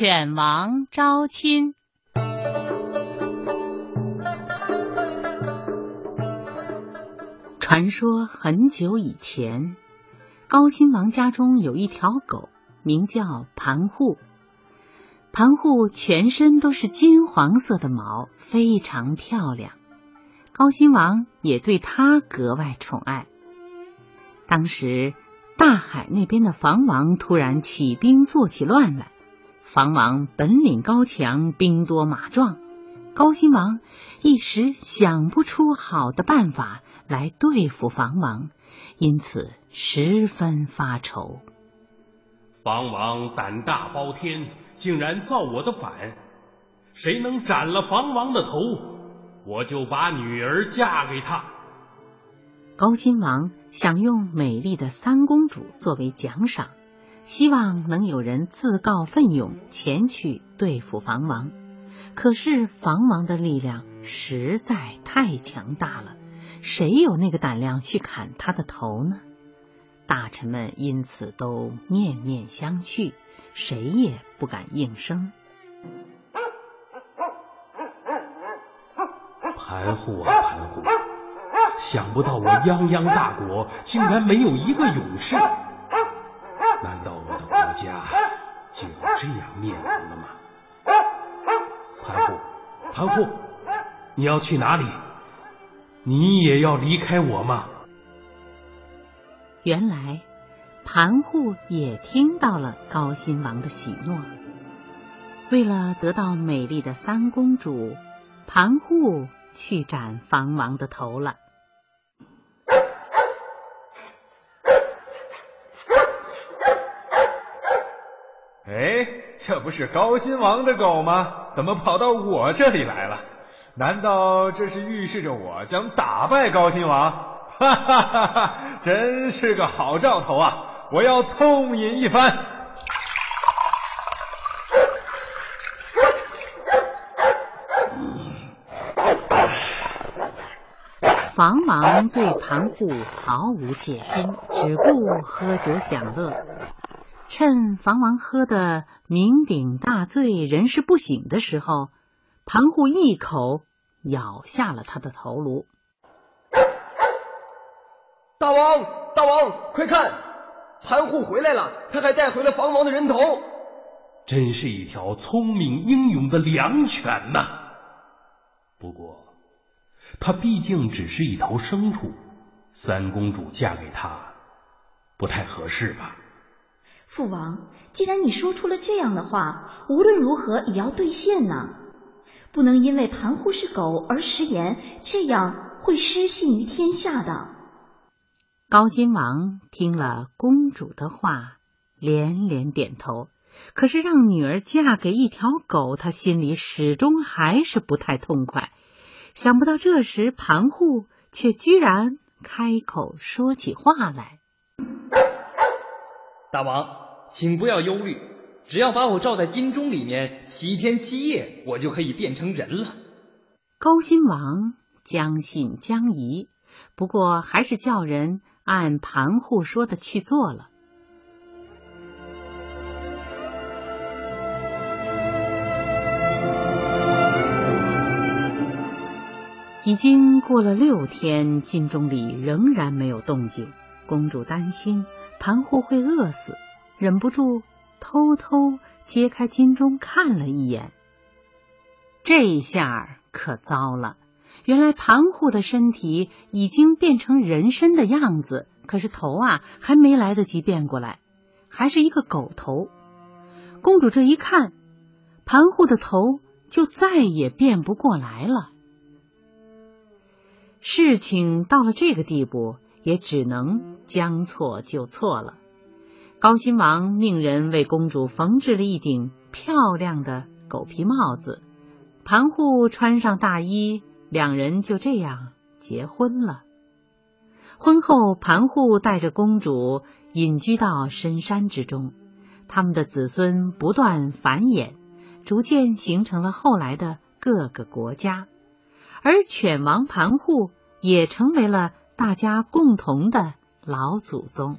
犬王招亲。传说很久以前，高亲王家中有一条狗，名叫盘户。盘户全身都是金黄色的毛，非常漂亮。高亲王也对它格外宠爱。当时，大海那边的房王突然起兵做起乱来。房王本领高强，兵多马壮。高辛王一时想不出好的办法来对付房王，因此十分发愁。房王胆大包天，竟然造我的反。谁能斩了房王的头，我就把女儿嫁给他。高辛王想用美丽的三公主作为奖赏，希望能有人自告奋勇前去对付房王。可是房王的力量实在太强大了，谁有那个胆量去砍他的头呢？大臣们因此都面面相觑，谁也不敢应声。盘户啊盘户，想不到我泱泱大国竟然没有一个勇士，难道我的国家就这样灭亡了吗？盘户，盘户，你要去哪里？你也要离开我吗？原来，盘户也听到了高辛王的许诺。为了得到美丽的三公主，盘户去斩房王的头了。哎。这不是高辛王的狗吗？怎么跑到我这里来了？难道这是预示着我将打败高辛王？哈哈哈哈！真是个好兆头啊！我要痛饮一番。房王对盘户毫无戒心，只顾喝酒享乐。趁房王喝的酩酊大醉、人事不省的时候，盘户一口咬下了他的头颅。大王，大王，快看，盘户回来了，他还带回了房王的人头。真是一条聪明英勇的良犬呐！不过，他毕竟只是一头牲畜，三公主嫁给他不太合适吧？父王，既然你说出了这样的话，无论如何也要兑现呢。不能因为盘户是狗而食言，这样会失信于天下的。高金王听了公主的话，连连点头。可是让女儿嫁给一条狗，他心里始终还是不太痛快。想不到这时盘户却居然开口说起话来。大王，请不要忧虑，只要把我罩在金钟里面七天七夜，我就可以变成人了。高辛王将信将疑，不过还是叫人按盘户说的去做了。已经过了六天，金钟里仍然没有动静。公主担心盘户会饿死，忍不住偷偷揭开金钟看了一眼。这下可糟了，原来盘户的身体已经变成人身的样子，可是头啊还没来得及变过来，还是一个狗头。公主这一看，盘户的头就再也变不过来了。事情到了这个地步。也只能将错就错了。高辛王命人为公主缝制了一顶漂亮的狗皮帽子，盘户穿上大衣，两人就这样结婚了。婚后，盘户带着公主隐居到深山之中，他们的子孙不断繁衍，逐渐形成了后来的各个国家，而犬王盘户也成为了。大家共同的老祖宗。